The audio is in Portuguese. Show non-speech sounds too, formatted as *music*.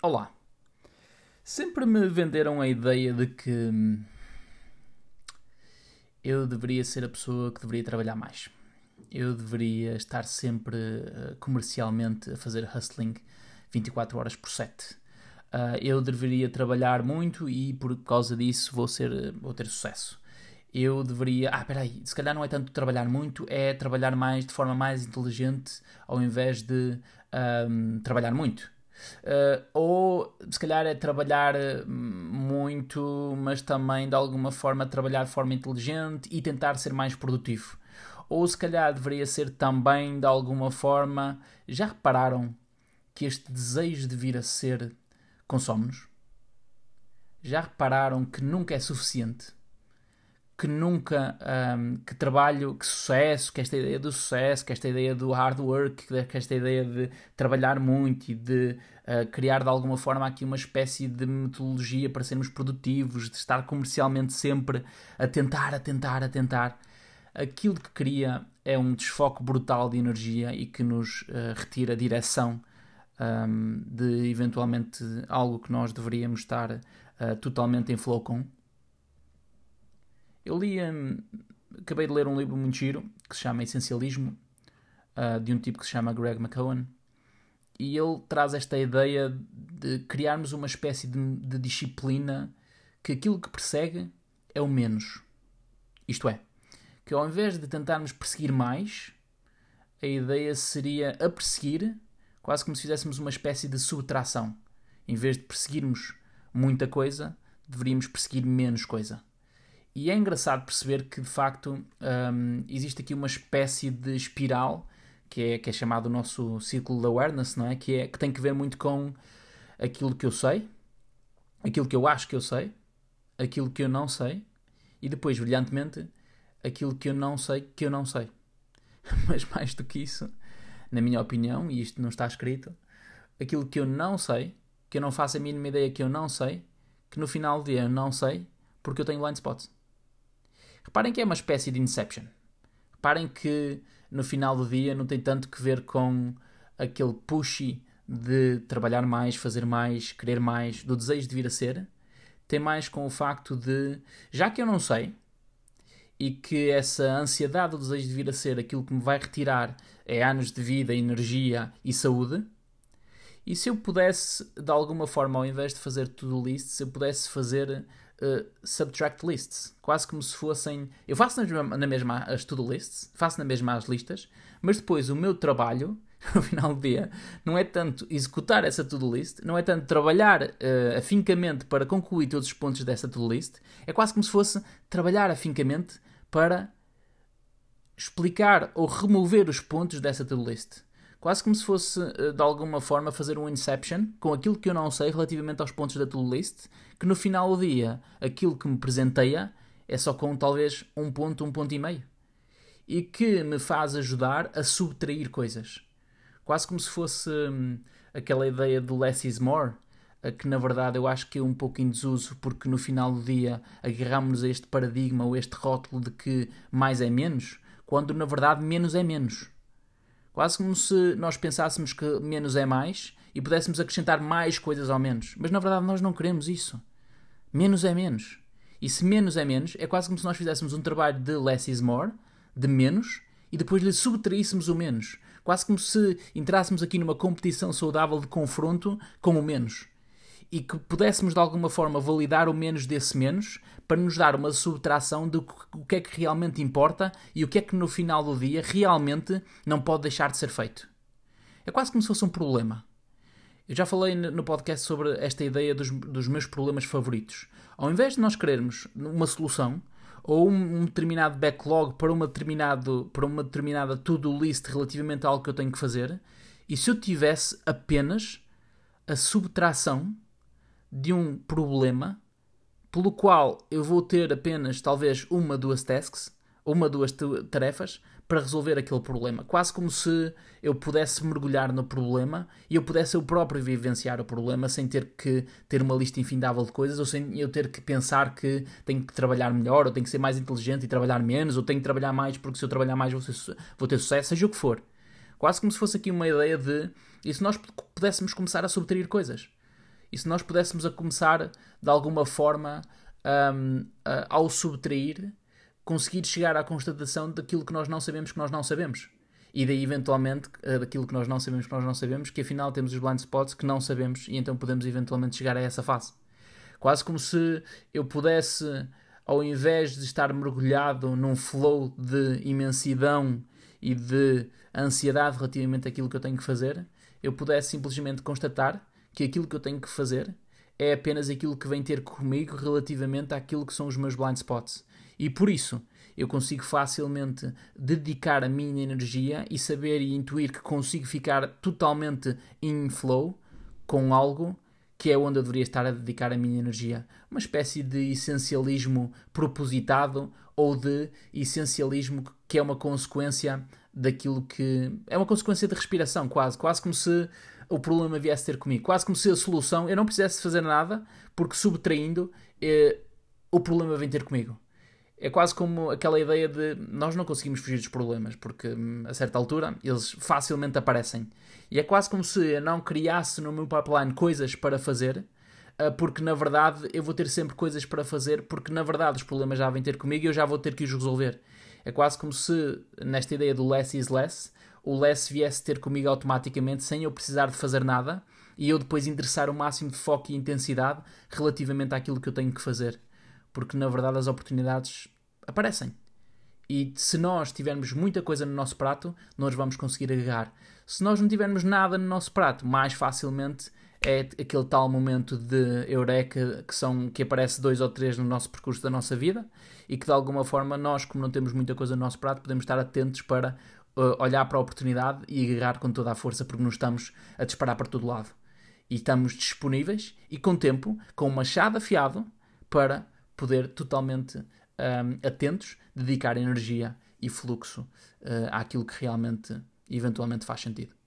Olá. Sempre me venderam a ideia de que hum, eu deveria ser a pessoa que deveria trabalhar mais. Eu deveria estar sempre uh, comercialmente a fazer hustling 24 horas por 7. Uh, eu deveria trabalhar muito e por causa disso vou, ser, vou ter sucesso. Eu deveria. Ah, peraí, se calhar não é tanto trabalhar muito, é trabalhar mais de forma mais inteligente ao invés de um, trabalhar muito. Uh, ou se calhar é trabalhar hum, muito, mas também de alguma forma trabalhar de forma inteligente e tentar ser mais produtivo. Ou se calhar deveria ser também de alguma forma. Já repararam que este desejo de vir a ser consome-nos? Já repararam que nunca é suficiente? Que nunca, um, que trabalho, que sucesso, que esta ideia do sucesso, que esta ideia do hard work, que esta ideia de trabalhar muito e de uh, criar de alguma forma aqui uma espécie de metodologia para sermos produtivos, de estar comercialmente sempre a tentar, a tentar, a tentar. Aquilo que cria é um desfoque brutal de energia e que nos uh, retira a direção um, de eventualmente algo que nós deveríamos estar uh, totalmente em flow com. Li, um, acabei de ler um livro muito giro que se chama Essencialismo, uh, de um tipo que se chama Greg McCowan, e ele traz esta ideia de criarmos uma espécie de, de disciplina que aquilo que persegue é o menos. Isto é, que ao invés de tentarmos perseguir mais, a ideia seria a perseguir, quase como se fizéssemos uma espécie de subtração. Em vez de perseguirmos muita coisa, deveríamos perseguir menos coisa. E é engraçado perceber que, de facto, um, existe aqui uma espécie de espiral que é, que é chamado o nosso círculo de awareness, não é? Que, é? que tem que ver muito com aquilo que eu sei, aquilo que eu acho que eu sei, aquilo que eu não sei e depois, brilhantemente, aquilo que eu não sei que eu não sei. *laughs* Mas mais do que isso, na minha opinião, e isto não está escrito, aquilo que eu não sei, que eu não faço a mínima ideia que eu não sei, que no final do dia eu não sei, porque eu tenho blind spots. Reparem que é uma espécie de Inception. Reparem que no final do dia não tem tanto que ver com aquele pushy de trabalhar mais, fazer mais, querer mais, do desejo de vir a ser. Tem mais com o facto de, já que eu não sei, e que essa ansiedade, o desejo de vir a ser aquilo que me vai retirar é anos de vida, energia e saúde. E se eu pudesse, de alguma forma, ao invés de fazer to-do lists, se eu pudesse fazer uh, subtract lists, quase como se fossem. Eu faço na mesma, na mesma as to-do lists, faço na mesma as listas, mas depois o meu trabalho, *laughs* no final do dia, não é tanto executar essa to-do list, não é tanto trabalhar uh, afincamente para concluir todos os pontos dessa to-do list, é quase como se fosse trabalhar afincamente para explicar ou remover os pontos dessa to-do list. Quase como se fosse, eh, de alguma forma, fazer um inception com aquilo que eu não sei relativamente aos pontos da to-do list, que no final do dia, aquilo que me presenteia é só com talvez um ponto, um ponto e meio. E que me faz ajudar a subtrair coisas. Quase como se fosse hum, aquela ideia do less is more, que na verdade eu acho que é um pouco em desuso, porque no final do dia agarramos a este paradigma ou este rótulo de que mais é menos, quando na verdade menos é menos. Quase como se nós pensássemos que menos é mais e pudéssemos acrescentar mais coisas ao menos. Mas na verdade nós não queremos isso. Menos é menos. E se menos é menos, é quase como se nós fizéssemos um trabalho de less is more, de menos, e depois lhe subtraíssemos o menos. Quase como se entrássemos aqui numa competição saudável de confronto com o menos e que pudéssemos de alguma forma validar o menos desse menos para nos dar uma subtração do que é que realmente importa e o que é que no final do dia realmente não pode deixar de ser feito. É quase como se fosse um problema. Eu já falei no podcast sobre esta ideia dos, dos meus problemas favoritos. Ao invés de nós querermos uma solução ou um, determinado backlog para uma, determinado, para uma determinada to-do list relativamente a algo que eu tenho que fazer, e se eu tivesse apenas a subtração de um problema pelo qual eu vou ter apenas talvez uma, duas tasks, uma, duas tarefas para resolver aquele problema. Quase como se eu pudesse mergulhar no problema e eu pudesse eu próprio vivenciar o problema sem ter que ter uma lista infindável de coisas ou sem eu ter que pensar que tenho que trabalhar melhor ou tenho que ser mais inteligente e trabalhar menos ou tenho que trabalhar mais porque se eu trabalhar mais vou, ter sucesso, seja o que for. Quase como se fosse aqui uma ideia de e se nós pudéssemos começar a subtrair coisas E se nós pudéssemos a começar de alguma forma um, ao subtrair, conseguir chegar à constatação daquilo que nós não sabemos que nós não sabemos. E daí, eventualmente, daquilo que nós não sabemos que nós não sabemos, que afinal temos os blind spots que não sabemos e então podemos eventualmente chegar a essa fase. Quase como se eu pudesse, ao invés de estar mergulhado num flow de imensidão e de ansiedade relativamente àquilo que eu tenho que fazer, eu pudesse simplesmente constatar que aquilo que eu tenho que fazer é apenas aquilo que vem ter comigo relativamente àquilo que são os meus blind spots. E por isso eu consigo facilmente dedicar a minha energia e saber e intuir que consigo ficar totalmente in flow com algo que é onde eu deveria estar a dedicar a minha energia. Uma espécie de essencialismo propositado ou de essencialismo que é uma consequência daquilo que. É uma consequência de respiração, quase. Quase como se o problema viesse ter comigo. Quase como se a solução eu não precisasse fazer nada, porque subtraindo eh, o problema vem ter comigo. É quase como aquela ideia de nós não conseguimos fugir dos problemas, porque hum, a certa altura eles facilmente aparecem. E é quase como se eu não criasse no meu pipeline coisas para fazer, eh, porque na verdade eu vou ter sempre coisas para fazer, porque na verdade os problemas já vêm ter comigo e eu já vou ter que os resolver. É quase como se, nesta ideia do less is less, o less viesse ter comigo automaticamente sem eu precisar de fazer nada e eu depois interessar o máximo de foco e intensidade relativamente àquilo que eu tenho que fazer. Porque na verdade as oportunidades aparecem. E se nós tivermos muita coisa no nosso prato, nós vamos conseguir agarrar. Se nós não tivermos nada no nosso prato, mais facilmente é aquele tal momento de eureka que, são, que aparece dois ou três no nosso percurso da nossa vida e que de alguma forma nós, como não temos muita coisa no nosso prato, podemos estar atentos para olhar para a oportunidade e agarrar com toda a força porque não estamos a disparar para todo lado. E estamos disponíveis e com tempo, com um machado afiado para poder totalmente um, atentos, dedicar energia e fluxo uh, àquilo que realmente, eventualmente faz sentido.